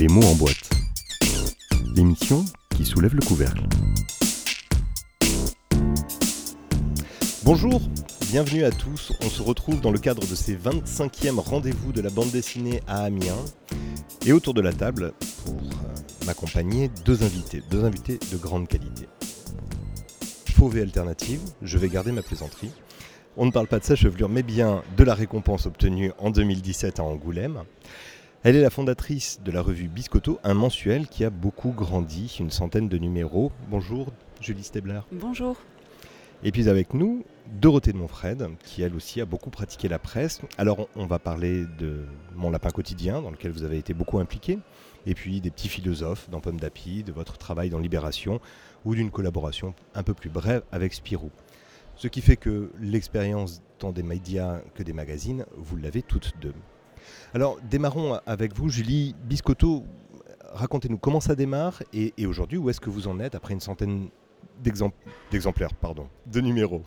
Les mots en boîte. L'émission qui soulève le couvercle. Bonjour, bienvenue à tous. On se retrouve dans le cadre de ces 25e rendez-vous de la bande dessinée à Amiens. Et autour de la table, pour euh, m'accompagner, deux invités, deux invités de grande qualité. Fauve et alternative, je vais garder ma plaisanterie. On ne parle pas de sa chevelure, mais bien de la récompense obtenue en 2017 à Angoulême. Elle est la fondatrice de la revue Biscotto, un mensuel qui a beaucoup grandi, une centaine de numéros. Bonjour, Julie Stebler. Bonjour. Et puis avec nous, Dorothée de Montfred, qui elle aussi a beaucoup pratiqué la presse. Alors on va parler de Mon Lapin Quotidien, dans lequel vous avez été beaucoup impliqué, et puis des petits philosophes dans Pomme d'Api, de votre travail dans Libération, ou d'une collaboration un peu plus brève avec Spirou. Ce qui fait que l'expérience tant des médias que des magazines, vous l'avez toutes deux. Alors démarrons avec vous, Julie Biscotto. Racontez-nous comment ça démarre et, aujourd'hui où est-ce que vous en êtes après une centaine d'exemplaires, pardon, de numéros?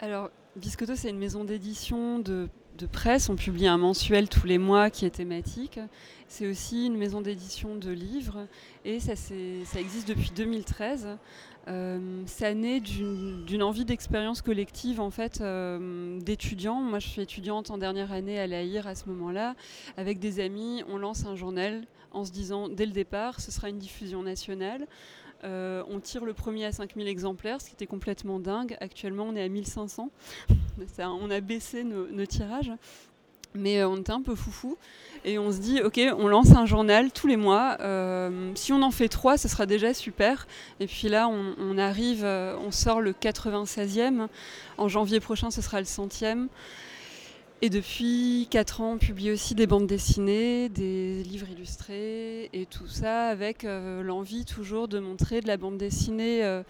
Alors, Biscotto, c'est une maison d'édition de, presse. On publie un mensuel tous les mois qui est thématique. C'est aussi une maison d'édition de livres et ça existe depuis 2013. Euh, ça naît d'une envie d'expérience collective en fait euh, d'étudiants. Moi, je suis étudiante en dernière année à l'AIR à ce moment-là. Avec des amis, on lance un journal en se disant dès le départ, ce sera une diffusion nationale. Euh, on tire le premier à 5000 exemplaires, ce qui était complètement dingue. Actuellement, on est à 1500. on a baissé nos, tirages. Mais euh, on était un peu foufou. Et on se dit, ok, on lance un journal tous les mois. Euh, si on en fait trois, ce sera déjà super. Et puis là, on, arrive, on sort le 96e. En janvier prochain, ce sera le centième. Et depuis 4 ans, on publie aussi des bandes dessinées, des livres illustrés et tout ça avec euh, l'envie toujours de montrer de la bande dessinée euh,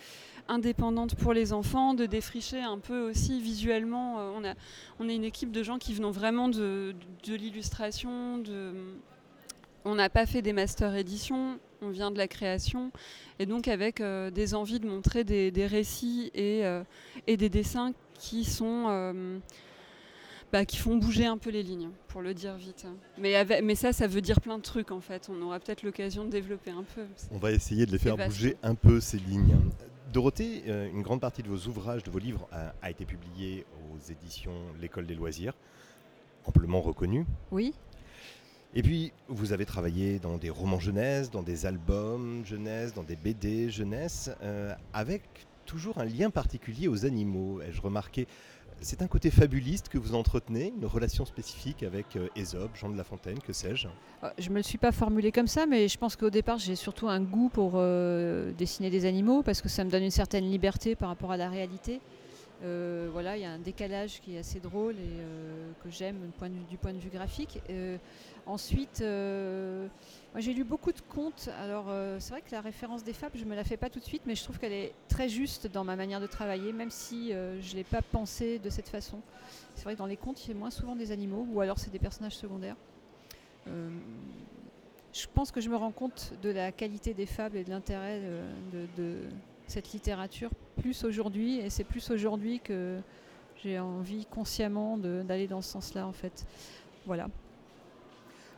indépendante pour les enfants, de défricher un peu aussi visuellement. Euh, on, a, on est une équipe de gens qui venons vraiment de, l'illustration. De... On n'a pas fait des master éditions, on vient de la création. Et donc avec des envies de montrer des, récits et, et, des dessins qui sont bah, qui font bouger un peu les lignes, pour le dire vite. Mais, mais ça, ça veut dire plein de trucs en fait. On aura peut-être l'occasion de développer un peu. On va essayer de les faire bouger un peu ces lignes. Dorothée, euh, une grande partie de vos ouvrages, de vos livres, a, été publiée aux éditions L'École des loisirs, amplement reconnue. Oui. Et puis, vous avez travaillé dans des romans jeunesse, dans des albums jeunesse, dans des BD jeunesse, euh, avec toujours un lien particulier aux animaux. Ai-je remarqué c'est un côté fabuliste que vous entretenez, une relation spécifique avec euh, Ésope, Jean de La Fontaine, que sais-je? Euh, Je ne me le suis pas formulé comme ça, mais je pense qu'au départ, j'ai surtout un goût pour euh, dessiner des animaux, parce que ça me donne une certaine liberté par rapport à la réalité. voilà, il y a un décalage qui est assez drôle et que j'aime du point de vue graphique. Ensuite, j'ai lu beaucoup de contes. Alors, euh, c'est vrai que la référence des fables, je ne me la fais pas tout de suite, mais je trouve qu'elle est très juste dans ma manière de travailler, même si euh, je ne l'ai pas pensé de cette façon. C'est vrai que dans les contes, il y a moins souvent des animaux, ou alors c'est des personnages secondaires. Euh, je pense que je me rends compte de la qualité des fables et de l'intérêt de, cette littérature plus aujourd'hui, et c'est plus aujourd'hui que j'ai envie consciemment d'aller dans ce sens-là, en fait. Voilà.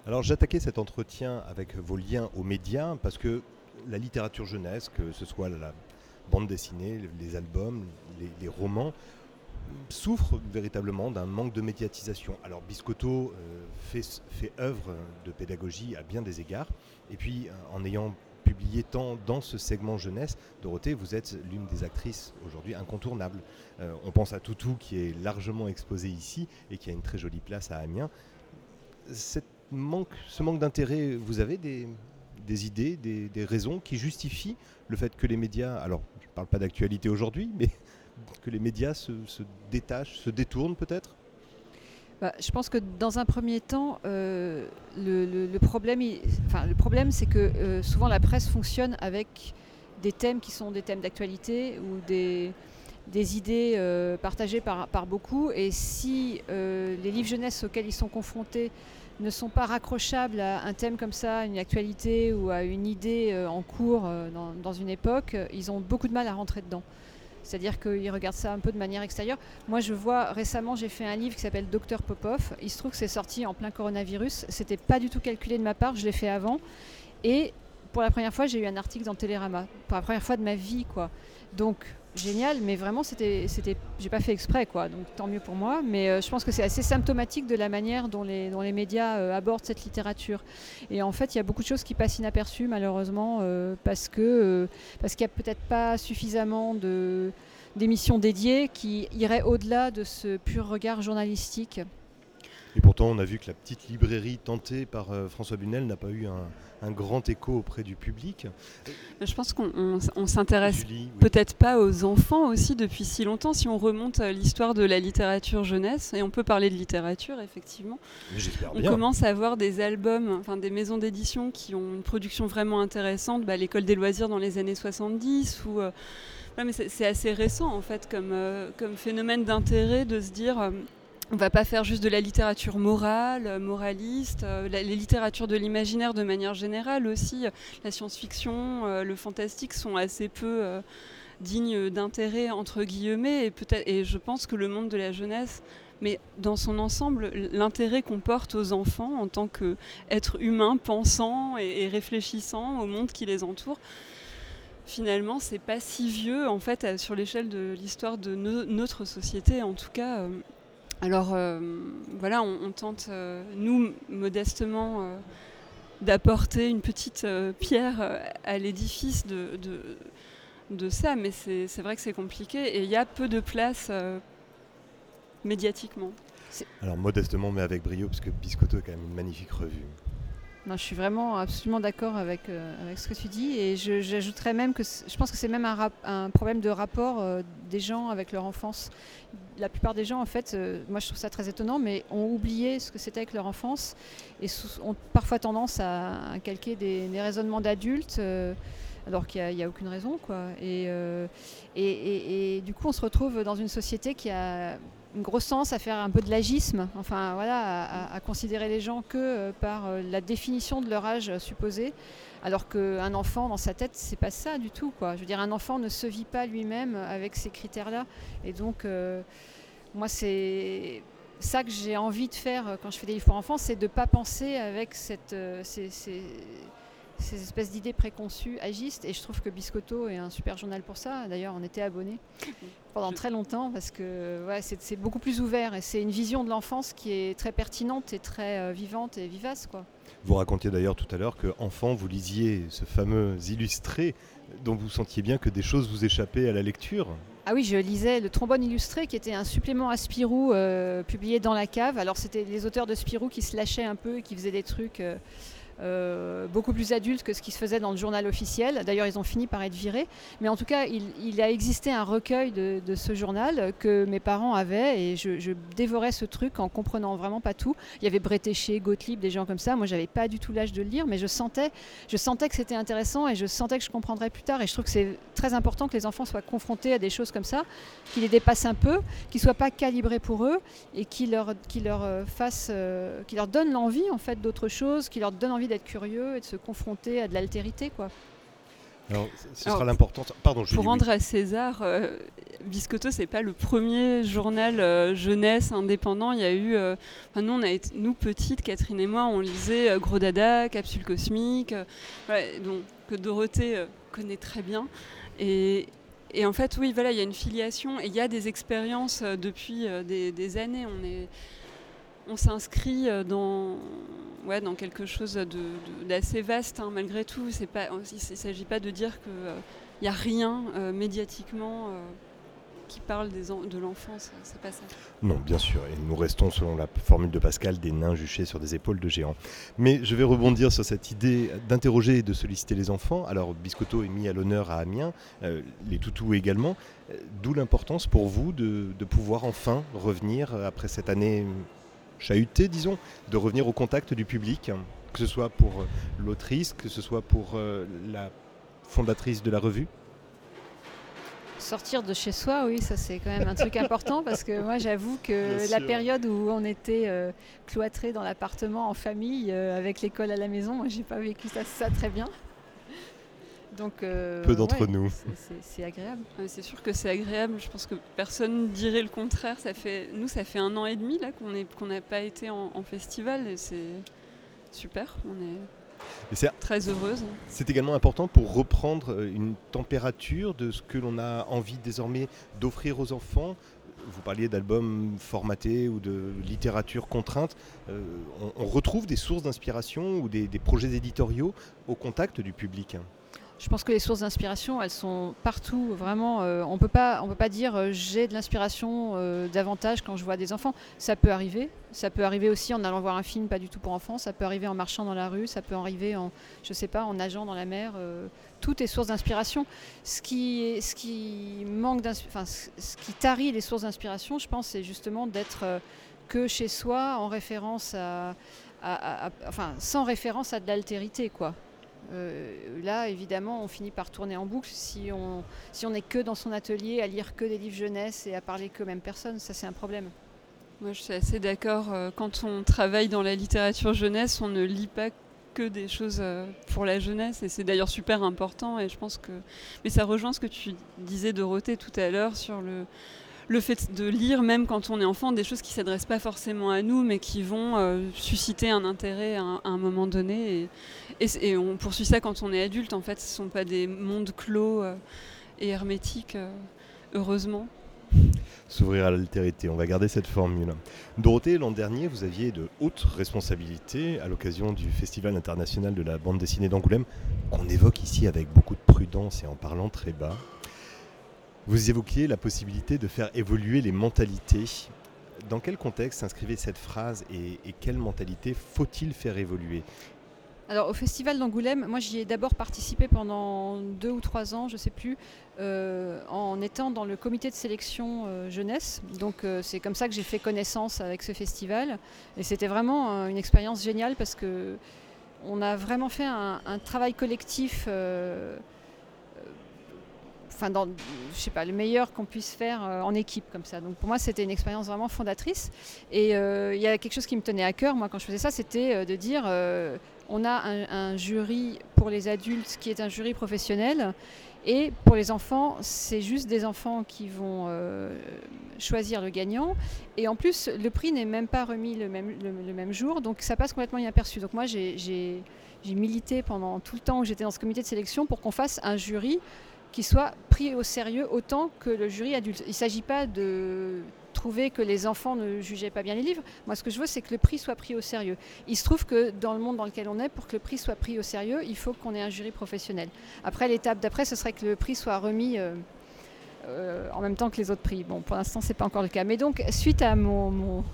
Alors j'attaquais cet entretien avec vos liens aux médias parce que la littérature jeunesse, que ce soit la bande dessinée, les albums, les, romans, souffre véritablement d'un manque de médiatisation. Alors Biscotto euh, fait, œuvre de pédagogie à bien des égards, et puis euh, en ayant publié tant dans ce segment jeunesse, Dorothée, vous êtes l'une des actrices aujourd'hui incontournables. Euh, on pense à Toutou qui est largement exposé ici et qui a une très jolie place à Amiens. Cette ce manque d'intérêt, vous avez des, idées, des, raisons qui justifient le fait que les médias, alors je ne parle pas d'actualité aujourd'hui, mais que les médias se, détachent, se détournent peut-être? Bah, je pense que dans un premier temps, euh, le, problème, c'est que euh, souvent la presse fonctionne avec des thèmes qui sont des thèmes d'actualité ou des, idées euh, partagées par, par, beaucoup. Et si les livres jeunesse auxquels ils sont confrontés ne sont pas raccrochables à un thème comme ça, une actualité ou à une idée euh, en cours euh, dans, une époque, ils ont beaucoup de mal à rentrer dedans. C'est-à-dire qu'ils regardent ça un peu de manière extérieure. Moi, je vois récemment, j'ai fait un livre qui s'appelle Docteur Popov. Il se trouve que c'est sorti en plein coronavirus. C'était pas du tout calculé de ma part, je l'ai fait avant. Et pour la première fois, j'ai eu un article dans Télérama. Pour la première fois de ma vie, quoi. Donc, génial, mais vraiment, c'était, j'ai pas fait exprès, quoi. Donc, tant mieux pour moi. Mais euh, je pense que c'est assez symptomatique de la manière dont les, dont les médias euh, abordent cette littérature. Et en fait, il y a beaucoup de choses qui passent inaperçues, malheureusement, euh, parce qu'il y a peut-être pas suffisamment de d'émissions dédiées qui iraient au-delà de ce pur regard journalistique. Et pourtant, on a vu que la petite librairie tentée par François Bunel n'a pas eu un, un grand écho auprès du public. Je pense qu'on s'intéresse peut-être pas aux enfants aussi depuis si longtemps, si on remonte à l'histoire de la littérature jeunesse, et on peut parler de littérature effectivement. On commence à avoir des albums, enfin des maisons d'édition qui ont une production vraiment intéressante, bah, l'école des loisirs dans les années 70 ou... Euh, mais c'est assez récent en fait comme, euh, comme phénomène d'intérêt de se dire euh, on va pas faire juste de la littérature morale, euh, moraliste, euh, les littératures de l'imaginaire de manière générale aussi. La science-fiction, euh, le fantastique sont assez peu dignes d'intérêt entre guillemets et peut-être et je pense que le monde de la jeunesse mais dans son ensemble, l'intérêt qu'on porte aux enfants en tant qu'êtres humains pensant et, réfléchissant au monde qui les entoure, finalement, c'est pas si vieux en fait sur l'échelle de l'histoire de notre société. En tout cas, alors euh, voilà, on, tente, euh, nous, modestement, euh, d'apporter une petite pierre à l'édifice de, de, ça, mais c'est vrai que c'est compliqué et il y a peu de place médiatiquement. Alors modestement, mais avec brio, parce que Biscotto est quand même une magnifique revue je suis vraiment absolument d'accord avec, euh, ce que tu dis et j'ajouterais même que je pense que c'est même un, problème de rapport euh, des gens avec leur enfance. La plupart des gens, en fait, euh, moi je trouve ça très étonnant, mais ont oublié ce que c'était avec leur enfance et ont parfois tendance à, calquer des, raisonnements d'adultes alors qu'il n'y a, aucune raison. Quoi. Et, du coup, on se retrouve dans une société qui a une sens à faire un peu de l'agisme, enfin voilà, à, considérer les gens que euh, par euh, la définition de leur âge supposé, alors qu'un enfant dans sa tête c'est pas ça du tout quoi. Je veux dire un enfant ne se vit pas lui-même avec ces critères-là, et donc euh, moi c'est ça que j'ai envie de faire quand je fais des livres pour enfants, c'est de ne pas penser avec cette, ces espèces d'idées préconçues agistes. Et je trouve que Biscotto est un super journal pour ça. D'ailleurs, on était abonné pendant très longtemps parce que ouais, c'est beaucoup plus ouvert et c'est une vision de l'enfance qui est très pertinente et très euh, vivante et vivace. Quoi. Vous racontiez d'ailleurs tout à l'heure que enfant, vous lisiez ce fameux illustré dont vous sentiez bien que des choses vous échappaient à la lecture. Ah oui, je lisais le trombone illustré qui était un supplément à Spirou euh, publié dans la cave. Alors c'était les auteurs de Spirou qui se lâchaient un peu et qui faisaient des trucs. Euh, euh, beaucoup plus adulte que ce qui se faisait dans le journal officiel. D'ailleurs, ils ont fini par être virés. Mais en tout cas, il, a existé un recueil de, ce journal que mes parents avaient et je, dévorais ce truc en comprenant vraiment pas tout. Il y avait Bretéché, Gottlieb, des gens comme ça. Moi, j'avais pas du tout l'âge de le lire, mais je sentais, je sentais que c'était intéressant et je sentais que je comprendrais plus tard. Et je trouve que c'est très important que les enfants soient confrontés à des choses comme ça, qui les dépassent un peu, qui soient pas calibrés pour eux et qui leur, qui leur euh, euh, leur donnent l'envie en fait d'autre chose, qui leur donnent envie d'être curieux et de se confronter à de l'altérité. quoi. Alors, ce sera l'importance. Pardon, Pour rendre à César, euh, Biscotto, c'est pas le premier journal euh, jeunesse indépendant. Il y a eu. Euh, nous, on a été, nous, petites, Catherine et moi, on lisait euh, Gros Dada, Capsule Cosmique, donc, que Dorothée connaît très bien. Et, et, en fait, oui, voilà, il y a une filiation et il y a des expériences depuis des, des, années. On est on s'inscrit dans, ouais, dans quelque chose d'assez vaste hein, malgré tout. Il ne s'agit pas de dire qu'il n'y a rien euh, médiatiquement euh, qui parle de l'enfance, c'est pas ça. Non, bien sûr, et nous restons selon la formule de Pascal des nains juchés sur des épaules de géants. Mais je vais rebondir sur cette idée d'interroger et de solliciter les enfants. Alors Biscotto est mis à l'honneur à Amiens, euh, les toutous également. D'où l'importance pour vous de pouvoir enfin revenir après cette année chahuté, disons, de revenir au contact du public, que ce soit pour euh, l'autrice, que ce soit pour euh, la fondatrice de la revue Sortir de chez soi, oui, ça c'est quand même un truc important parce que moi j'avoue que la période où on était euh, cloîtré dans l'appartement en famille avec l'école à la maison, moi j'ai pas vécu ça, ça très bien. Donc, euh, Peu d'entre ouais, nous. c'est- agréable. Ouais, C'est sûr que c'est agréable. Je pense que personne dirait le contraire. Ça fait, nous, ça fait un an et demi là qu'on est- qu'on n'a pas été en, en festival c'est super. On est c'est très heureuse. C'est également important pour reprendre euh, une température de ce que l'on a envie désormais d'offrir aux enfants. Vous parliez d'albums formatés ou de littérature contrainte. Euh, on, on retrouve des sources d'inspiration ou des, des projets éditoriaux au contact du public. Je pense que les sources d'inspiration, elles sont partout. Vraiment, euh, on on peut pas dire euh, j'ai de l'inspiration euh, davantage quand je vois des enfants. Ça peut arriver. Ça peut arriver aussi en allant voir un film pas du tout pour enfants. Ça peut arriver en marchant dans la rue. Ça peut arriver en, je sais pas, en nageant dans la mer. tout est source d'inspiration. Ce qui, ce qui manque, enfin, ce qui tarit les sources d'inspiration, je pense, c'est justement d'être que chez soi, en référence à- enfin, sans référence à de l'altérité, quoi. Euh, là, évidemment, on finit par tourner en boucle si on si on n'est que dans son atelier à lire que des livres jeunesse et à parler que aux mêmes personnes. Ça, c'est un problème. Moi, je suis assez d'accord. euh, Quand on travaille dans la littérature jeunesse, on ne lit pas que des choses euh, pour la jeunesse. Et c'est d'ailleurs super important. Et je pense que. Mais ça rejoint ce que tu disais, Dorothée, tout à l'heure, sur le, le fait de lire, même quand on est enfant, des choses qui ne s'adressent pas forcément à nous, mais qui vont euh, susciter un intérêt à un, moment donné. Et on poursuit ça quand on est adulte. En fait, ce ne sont pas des mondes clos euh, et hermétiques, euh, heureusement. S'ouvrir à l'altérité, on va garder cette formule. Dorothée, l'an dernier, vous aviez de hautes responsabilités à l'occasion du Festival international de la bande dessinée d'Angoulême, qu'on évoque ici avec beaucoup de prudence et en parlant très bas. Vous évoquiez la possibilité de faire évoluer les mentalités. Dans quel contexte s'inscrivait cette phrase et, quelle mentalité faut-il faire évoluer? Alors, au Festival d'Angoulême, moi, j'y ai d'abord participé pendant deux ou trois ans, je ne sais plus, euh, en étant dans le comité de sélection euh, jeunesse. Donc, euh, c'est comme ça que j'ai fait connaissance avec ce festival. Et c'était vraiment une expérience géniale parce que on a vraiment fait un travail collectif. Enfin, dans, je sais pas, le meilleur qu'on puisse faire euh, en équipe comme ça. Donc pour moi, c'était une expérience vraiment fondatrice. Et euh, il y a quelque chose qui me tenait à cœur, moi, quand je faisais ça, c'était euh, de dire on a un, jury pour les adultes qui est un jury professionnel. Et pour les enfants, c'est juste des enfants qui vont choisir le gagnant. Et en plus, le prix n'est même pas remis le même, jour, donc ça passe complètement inaperçu. Donc moi, j'ai milité pendant tout le temps où j'étais dans ce comité de sélection pour qu'on fasse un jury soit pris au sérieux autant que le jury adulte. Il ne s'agit pas de trouver que les enfants ne jugeaient pas bien les livres. Moi, ce que je veux, c'est que le prix soit pris au sérieux. Il se trouve que dans le monde dans lequel on est, pour que le prix soit pris au sérieux, il faut qu'on ait un jury professionnel. Après, l'étape d'après, ce serait que le prix soit remis euh, euh, en même temps que les autres prix. Bon, pour l'instant, c'est pas encore le cas. Mais donc, suite à mon-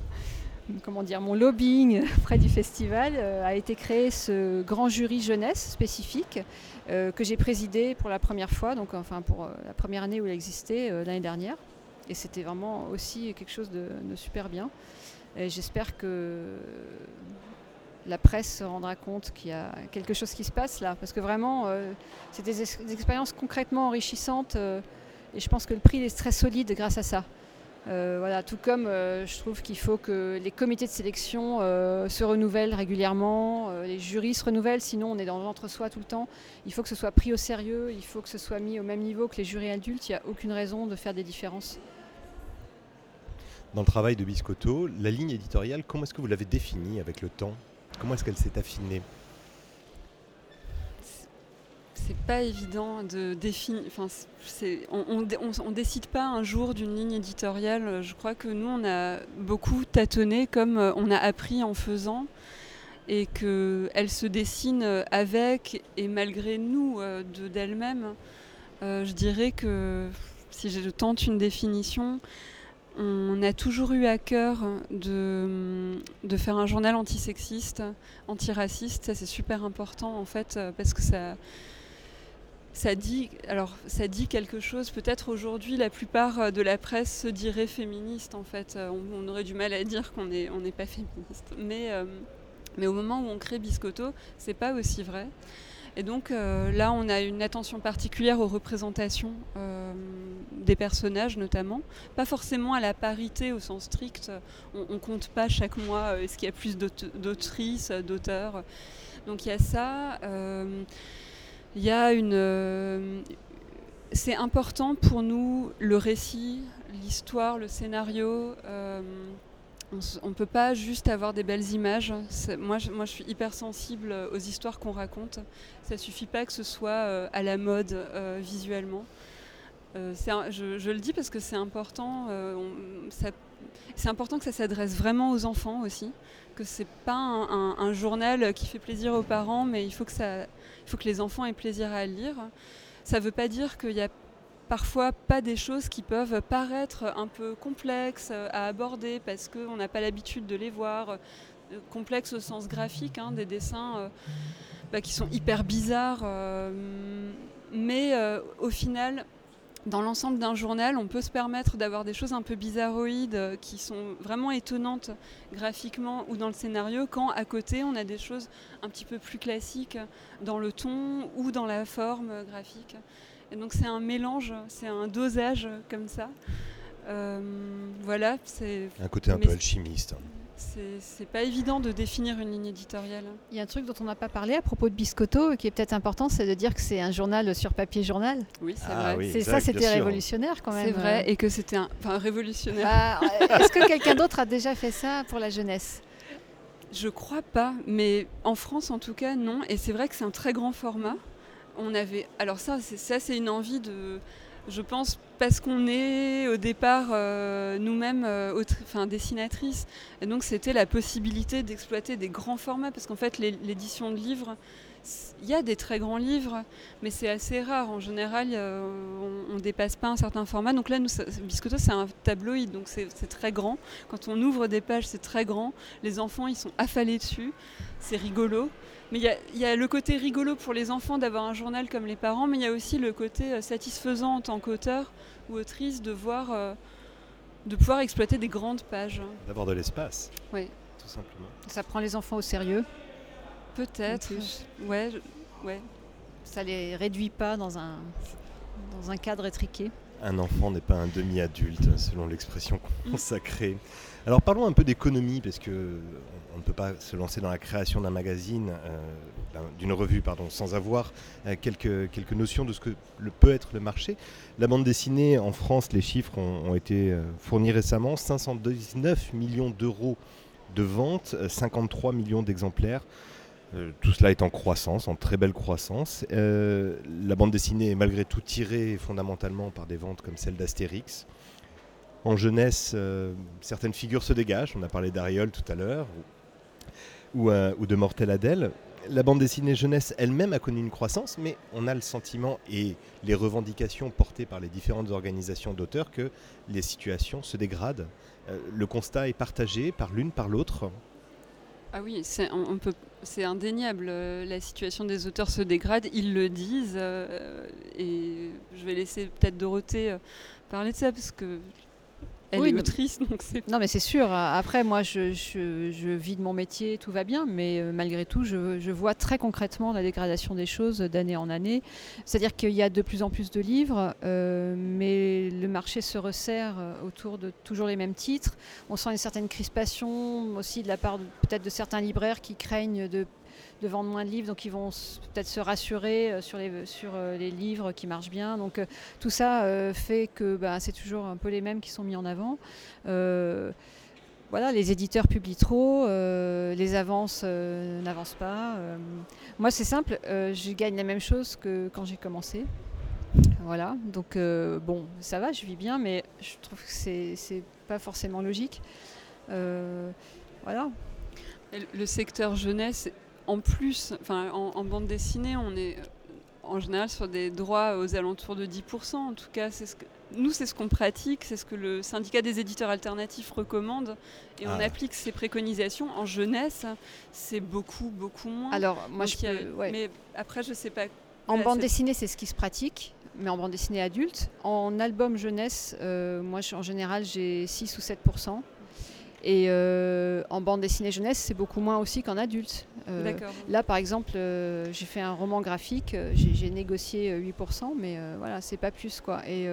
comment dire, mon lobbying près du festival, euh, a été créé ce grand jury jeunesse spécifique euh, que j'ai présidé pour la première fois, donc enfin pour euh, la première année où il existait l'année dernière. Et c'était vraiment aussi quelque chose de, super bien. J'espère que la presse se rendra compte qu'il y a quelque chose qui se passe là, parce que vraiment, c'est des, ex- des expériences concrètement enrichissantes. et je pense que le prix est très solide grâce à ça. Euh, voilà, tout comme euh, je trouve qu'il faut que les comités de sélection euh, se renouvellent régulièrement, les jurys se renouvellent, sinon on est dans l'entre-soi tout le temps. Il faut que ce soit pris au sérieux, il faut que ce soit mis au même niveau que les jurys adultes. Il n'y a aucune raison de faire des différences. Dans le travail de Biscotto, la ligne éditoriale, comment est-ce que vous l'avez définie avec le temps? Comment est-ce qu'elle s'est affinée? C'est pas évident de définir. Enfin, on, on décide pas un jour d'une ligne éditoriale. Je crois que nous, on a beaucoup tâtonné, comme euh, on a appris en faisant, et que elle se dessine euh, avec et malgré nous euh, de d'elle-même. Je dirais que si je tente une définition, on a toujours eu à cœur de, de faire un journal antisexiste, antiraciste. Ça, c'est super important en fait, parce que ça ça dit, alors, ça dit quelque chose. Peut-être aujourd'hui, la plupart euh, de la presse se dirait féministe. En fait, Euh, on, aurait du mal à dire qu'on n'est on n'est pas féministe. Mais, euh, mais au moment où on crée Biscotto, c'est pas aussi vrai. Et donc là, on a une attention particulière aux représentations des personnages, notamment. Pas forcément à la parité au sens strict. On, on compte pas chaque mois est-ce qu'il y a plus d'autrices, d'auteurs. Donc il y a ça. Euh, Il y a une. c'est important pour nous le récit, l'histoire, le scénario. on ne peut pas juste avoir des belles images. Moi je, moi, je suis hyper sensible aux histoires qu'on raconte. Ça suffit pas que ce soit à la mode visuellement. Euh, je, le dis parce que c'est important. Euh, c'est important que ça s'adresse vraiment aux enfants aussi, que c'est pas un, journal qui fait plaisir aux parents, mais il faut que ça, il faut que les enfants aient plaisir à lire. Ça ne veut pas dire qu'il y a parfois pas des choses qui peuvent paraître un peu complexes à aborder parce qu'on n'a pas l'habitude de les voir, euh, complexes au sens graphique, hein, des dessins bah, qui sont hyper bizarres, mais au final dans l'ensemble d'un journal, on peut se permettre d'avoir des choses un peu bizarroïdes euh, qui sont vraiment étonnantes graphiquement ou dans le scénario, quand à côté on a des choses un petit peu plus classiques dans le ton ou dans la forme graphique. Et donc c'est un mélange, c'est un dosage comme ça. Euh, voilà, c'est un côté un peu alchimiste. C'est pas évident de définir une ligne éditoriale. Il y a un truc dont on n'a pas parlé à propos de Biscotto qui est peut-être important, c'est de dire que c'est un journal sur papier journal. Oui, c'est ah vrai. c'est ça, c'était révolutionnaire quand même. C'est vrai, et que c'était un, enfin, révolutionnaire. Bah, est-ce que quelqu'un d'autre a déjà fait ça pour la jeunesse? Je crois pas, mais en France en tout cas non. Et c'est vrai que c'est un très grand format. On avait, alors ça, ça c'est une envie de je pense parce qu'on est au départ euh, nous-mêmes euh, enfin, dessinatrices. Et donc c'était la possibilité d'exploiter des grands formats, parce qu'en fait l'édition de livres, il y a des très grands livres, mais c'est assez rare. En général, on ne dépasse pas un certain format. Donc là, nous, Biscotto, c'est un tabloïd, donc c'est très grand. Quand on ouvre des pages, c'est très grand. Les enfants, ils sont affalés dessus. C'est rigolo. Mais il y, a le côté rigolo pour les enfants d'avoir un journal comme les parents, mais il y a aussi le côté euh, satisfaisant en tant qu'auteur ou autrice de voir, euh, de pouvoir exploiter des grandes pages. D'avoir de l'espace. Oui. Tout simplement. Ça prend les enfants au sérieux? Peut-être. Ouais, ouais. Ça les réduit pas dans un, dans un cadre étriqué? Un enfant n'est pas un demi-adulte, selon l'expression consacrée. Alors parlons un peu d'économie, parce que on ne peut pas se lancer dans la création d'un magazine, euh, d'une revue, pardon, sans avoir euh, quelques, notions de ce que peut être le marché. La bande dessinée en France, les chiffres ont, été euh, fournis récemment 519 millions d'euros de ventes, 53 millions d'exemplaires. tout cela est en croissance, en très belle croissance. la bande dessinée est malgré tout tirée fondamentalement par des ventes comme celle d'Astérix. En jeunesse, certaines figures se dégagent. On a parlé d'Ariol tout à l'heure, euh, ou, de Mortel Adèle. La bande dessinée jeunesse elle-même a connu une croissance, mais on a le sentiment et les revendications portées par les différentes organisations d'auteurs que les situations se dégradent. Euh, le constat est partagé par l'une, par l'autre. Ah oui, c'est indéniable. La situation des auteurs se dégrade, ils le disent. Euh, et je vais laisser peut-être Dorothée parler de ça parce que oui, donc c'est... Non, mais c'est sûr. Après, moi, je, je, vis de mon métier, tout va bien, mais euh, malgré tout, je, je, vois très concrètement la dégradation des choses d'année en année. C'est-à-dire qu'il y a de plus en plus de livres, euh, mais le marché se resserre euh, autour de toujours les mêmes titres. On sent une certaine crispation aussi de la part peut-être de certains libraires qui craignent de de vendre moins de livres, donc ils vont peut-être se rassurer euh, sur les, sur euh, les livres qui marchent bien. Donc euh, tout ça fait que bah, c'est toujours un peu les mêmes qui sont mis en avant. voilà, les éditeurs publient trop, les avances n'avancent pas. moi, c'est simple, je gagne la même chose que quand j'ai commencé. Voilà, donc bon, ça va, je vis bien, mais je trouve que c'est pas forcément logique. voilà. Le secteur jeunesse en plus, enfin, en, bande dessinée, on est en général sur des droits aux alentours de 10%. En tout cas, c'est ce que, nous, c'est ce qu'on pratique, c'est ce que le syndicat des éditeurs alternatifs recommande. Et on ah. applique ces préconisations. En jeunesse, c'est beaucoup, beaucoup moins. Alors, moi, je Mais après, je sais pas. En bande dessinée, c'est ce qui se pratique, mais en bande dessinée adulte. En album jeunesse, euh, moi, en général, j'ai 6 ou 7%. Et euh, en bande dessinée jeunesse, c'est beaucoup moins aussi qu'en adulte. Euh, là, par exemple, euh, j'ai fait un roman graphique, j'ai négocié 8%, mais voilà, c'est pas plus. quoi. Et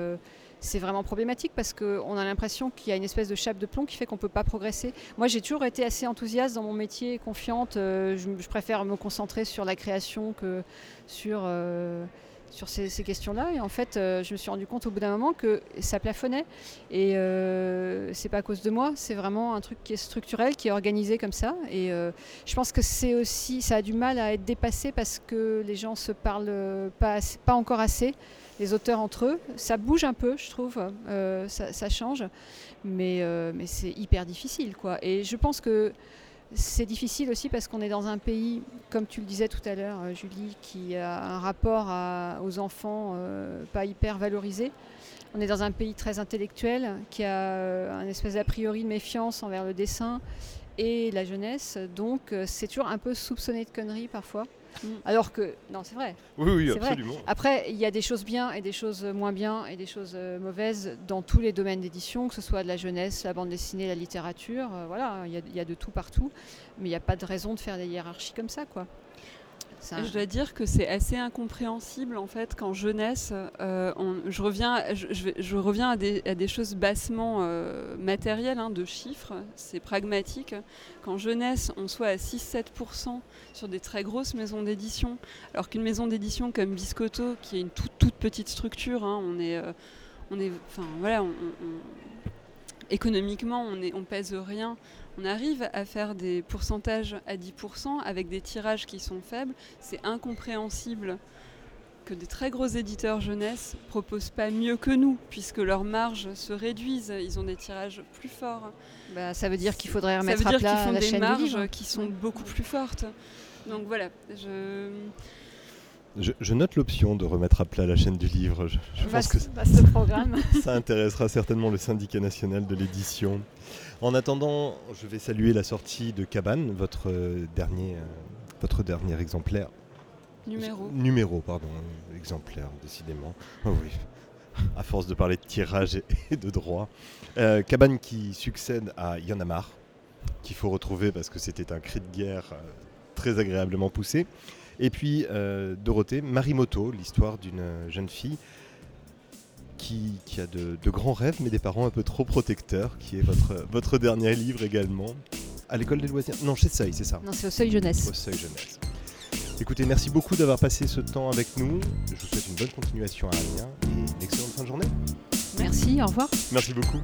c'est vraiment problématique parce qu'on a l'impression qu'il y a une espèce de chape de plomb qui fait qu'on ne peut pas progresser. Moi, j'ai toujours été assez enthousiaste dans mon métier, confiante. Je, préfère me concentrer sur la création que sur, sur ces, questions-là. Et en fait, euh, je me suis rendu compte au bout d'un moment que ça plafonnait. Et c'est pas à cause de moi, c'est vraiment un truc qui est structurel, qui est organisé comme ça. Et je pense que c'est aussi, ça a du mal à être dépassé parce que les gens se parlent pas, pas encore assez les auteurs entre eux. Ça bouge un peu, je trouve, euh, ça, change, mais, euh, mais c'est hyper difficile. Quoi. Et je pense que c'est difficile aussi parce qu'on est dans un pays, comme tu le disais tout à l'heure, euh, Julie, qui a un rapport aux enfants pas hyper valorisé. On est dans un pays très intellectuel qui a un espèce d'a priori de méfiance envers le dessin et la jeunesse. Donc c'est toujours un peu soupçonné de conneries parfois. Mm. Alors que, non, c'est vrai. Oui, oui, absolument. Après, il y a des choses bien et des choses moins bien et des choses euh, mauvaises dans tous les domaines d'édition, que ce soit de la jeunesse, la bande dessinée, la littérature. Euh, voilà, il y, a de tout partout. Mais il n'y a pas de raison de faire des hiérarchies comme ça, quoi. Je dois dire que c'est assez incompréhensible en fait qu'en jeunesse, euh, je reviens, je, reviens à des, choses bassement euh, matérielles, hein, de chiffres, c'est pragmatique. Qu'en jeunesse, on soit à 6-7% sur des très grosses maisons d'édition, alors qu'une maison d'édition comme Biscotto, qui est une toute, petite structure, hein, on est, euh, on est, enfin voilà, économiquement, on, est, on pèse rien on arrive à faire des pourcentages à 10% avec des tirages qui sont faibles. C'est incompréhensible que des très gros éditeurs jeunesse proposent pas mieux que nous, puisque leurs marges se réduisent, ils ont des tirages plus forts. Bah, ça veut dire qu'il faudrait remettre à plat font la des marges qui sont beaucoup plus fortes. Donc voilà, je... Je, note l'option de remettre à plat la chaîne du livre. Je, pense que ce programme. ça intéressera certainement le syndicat national de l'édition. En attendant, je vais saluer la sortie de Cabane, votre euh, dernier, euh, votre dernier exemplaire. Numéro. Numéro, pardon, exemplaire, décidément. Oh oui, à force de parler de tirage et de droit. Euh, Cabane qui succède à Yanamar, qu'il faut retrouver parce que c'était un cri de guerre très agréablement poussé. Et puis euh, Dorothée, Marimoto, l'histoire d'une jeune fille qui, a de, grands rêves, mais des parents un peu trop protecteurs, qui est votre, votre dernier livre également. À l'école des loisirs Non, chez Seuil, c'est ça Non, c'est au Seuil Jeunesse. Au Seuil Jeunesse. Écoutez, merci beaucoup d'avoir passé ce temps avec nous. Je vous souhaite une bonne continuation à Amiens et une excellente fin de journée. Merci, au revoir. Merci beaucoup.